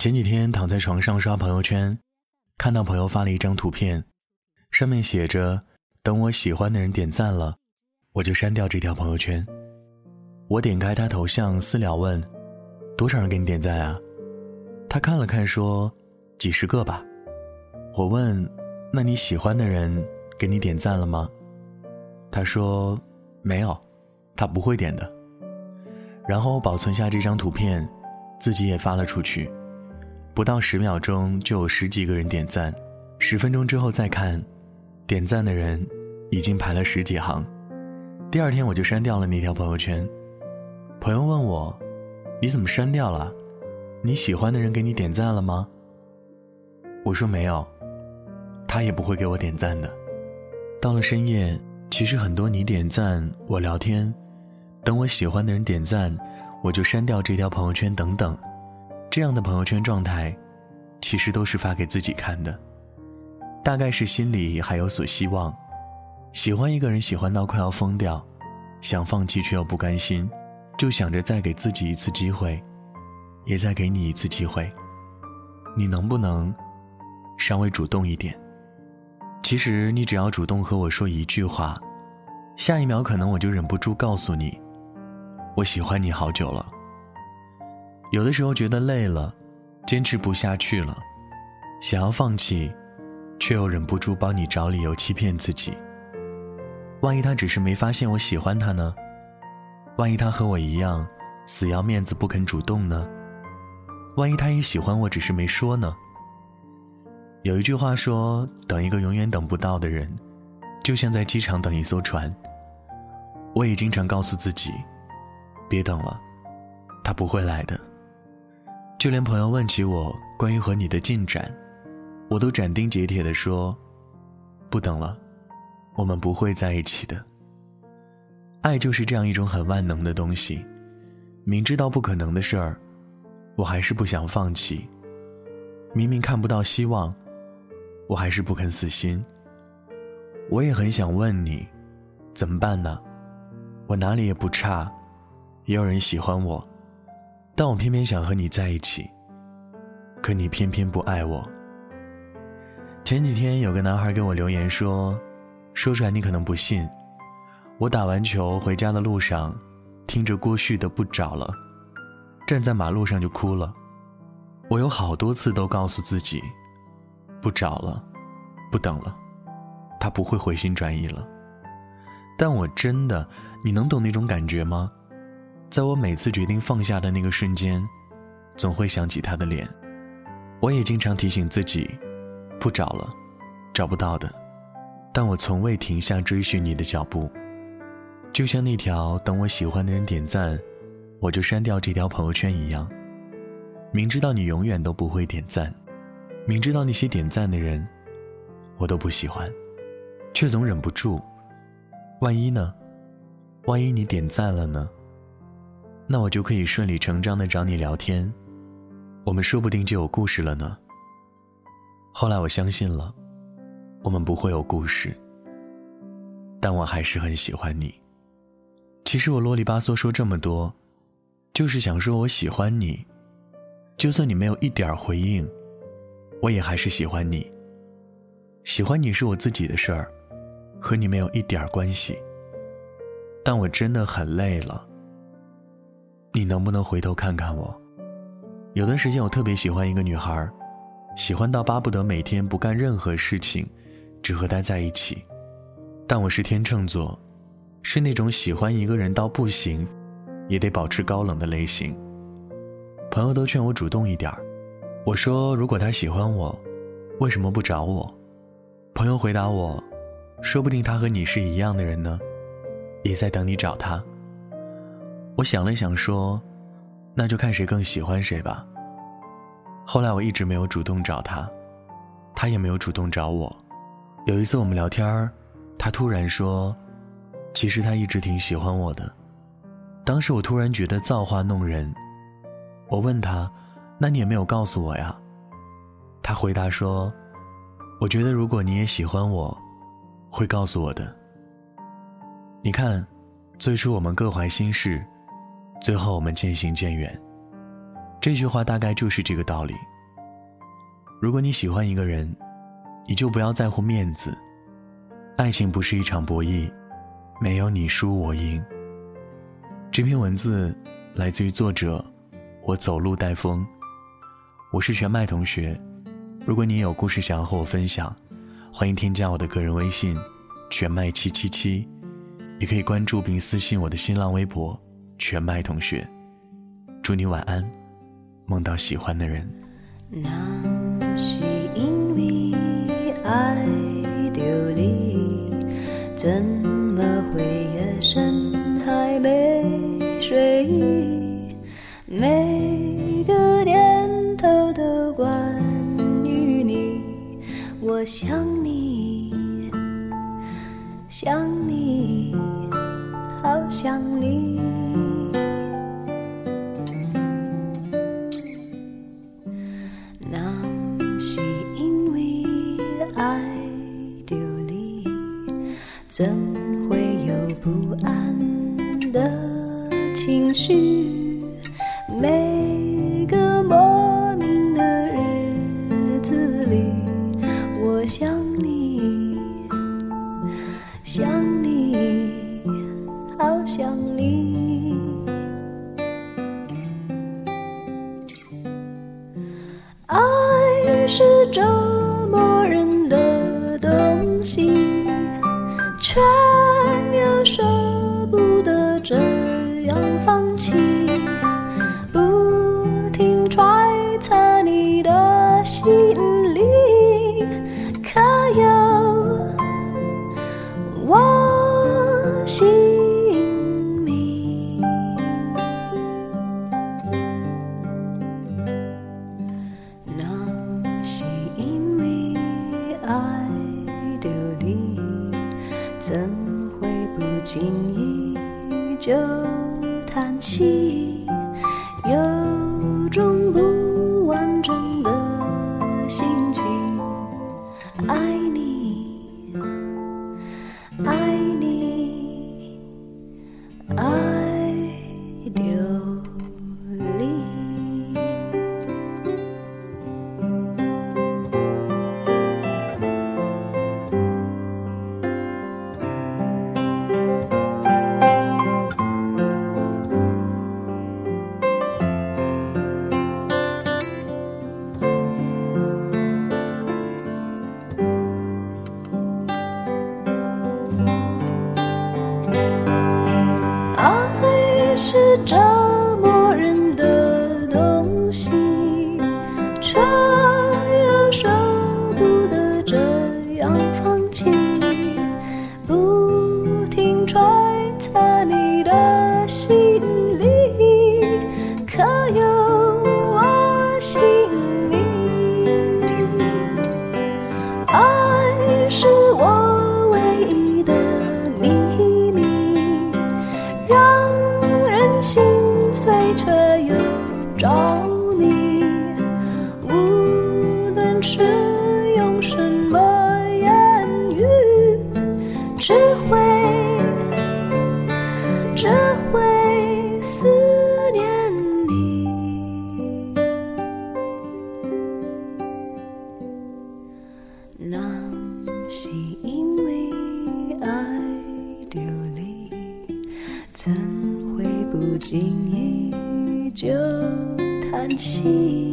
前几天躺在床上刷朋友圈，看到朋友发了一张图片，上面写着“等我喜欢的人点赞了，我就删掉这条朋友圈。”我点开他头像私聊问：“多少人给你点赞啊？”他看了看说：“几十个吧。”我问：“那你喜欢的人给你点赞了吗？”他说：“没有，他不会点的。”然后保存下这张图片，自己也发了出去。不到十秒钟就有十几个人点赞，十分钟之后再看，点赞的人已经排了十几行。第二天我就删掉了那条朋友圈。朋友问我：“你怎么删掉了？你喜欢的人给你点赞了吗？”我说：“没有，他也不会给我点赞的。”到了深夜，其实很多你点赞我聊天，等我喜欢的人点赞，我就删掉这条朋友圈等等。这样的朋友圈状态，其实都是发给自己看的，大概是心里还有所希望，喜欢一个人喜欢到快要疯掉，想放弃却又不甘心，就想着再给自己一次机会，也再给你一次机会，你能不能稍微主动一点？其实你只要主动和我说一句话，下一秒可能我就忍不住告诉你，我喜欢你好久了。有的时候觉得累了，坚持不下去了，想要放弃，却又忍不住帮你找理由欺骗自己。万一他只是没发现我喜欢他呢？万一他和我一样，死要面子不肯主动呢？万一他也喜欢我，只是没说呢？有一句话说：“等一个永远等不到的人，就像在机场等一艘船。”我也经常告诉自己，别等了，他不会来的。就连朋友问起我关于和你的进展，我都斩钉截铁地说：“不等了，我们不会在一起的。”爱就是这样一种很万能的东西，明知道不可能的事儿，我还是不想放弃。明明看不到希望，我还是不肯死心。我也很想问你，怎么办呢？我哪里也不差，也有人喜欢我。但我偏偏想和你在一起，可你偏偏不爱我。前几天有个男孩给我留言说：“说出来你可能不信，我打完球回家的路上，听着郭旭的《不找了》，站在马路上就哭了。我有好多次都告诉自己，不找了，不等了，他不会回心转意了。但我真的，你能懂那种感觉吗？”在我每次决定放下的那个瞬间，总会想起他的脸。我也经常提醒自己，不找了，找不到的。但我从未停下追寻你的脚步，就像那条等我喜欢的人点赞，我就删掉这条朋友圈一样。明知道你永远都不会点赞，明知道那些点赞的人，我都不喜欢，却总忍不住。万一呢？万一你点赞了呢？那我就可以顺理成章的找你聊天，我们说不定就有故事了呢。后来我相信了，我们不会有故事，但我还是很喜欢你。其实我啰里吧嗦说这么多，就是想说我喜欢你，就算你没有一点回应，我也还是喜欢你。喜欢你是我自己的事儿，和你没有一点关系。但我真的很累了。你能不能回头看看我？有段时间我特别喜欢一个女孩，喜欢到巴不得每天不干任何事情，只和她在一起。但我是天秤座，是那种喜欢一个人到不行，也得保持高冷的类型。朋友都劝我主动一点儿我说如果他喜欢我，为什么不找我？朋友回答我，说不定他和你是一样的人呢，也在等你找他。我想了想，说：“那就看谁更喜欢谁吧。”后来我一直没有主动找他，他也没有主动找我。有一次我们聊天他突然说：“其实他一直挺喜欢我的。”当时我突然觉得造化弄人。我问他：“那你也没有告诉我呀？”他回答说：“我觉得如果你也喜欢我，会告诉我的。”你看，最初我们各怀心事。最后我们渐行渐远，这句话大概就是这个道理。如果你喜欢一个人，你就不要在乎面子。爱情不是一场博弈，没有你输我赢。这篇文字来自于作者，我走路带风。我是全麦同学，如果你有故事想要和我分享，欢迎添加我的个人微信，全麦七七七，也可以关注并私信我的新浪微博，全麦同学。祝你晚安，梦到喜欢的人。那是因为爱丢你，怎么会夜深还没睡意？每个念头都关于你，我想你，想你，好想你。怎会有不安的情绪？每个莫名的日子里，我想你，想想放弃。折磨人的东西，却又舍不得这样放弃。不停揣测你却又着迷。and she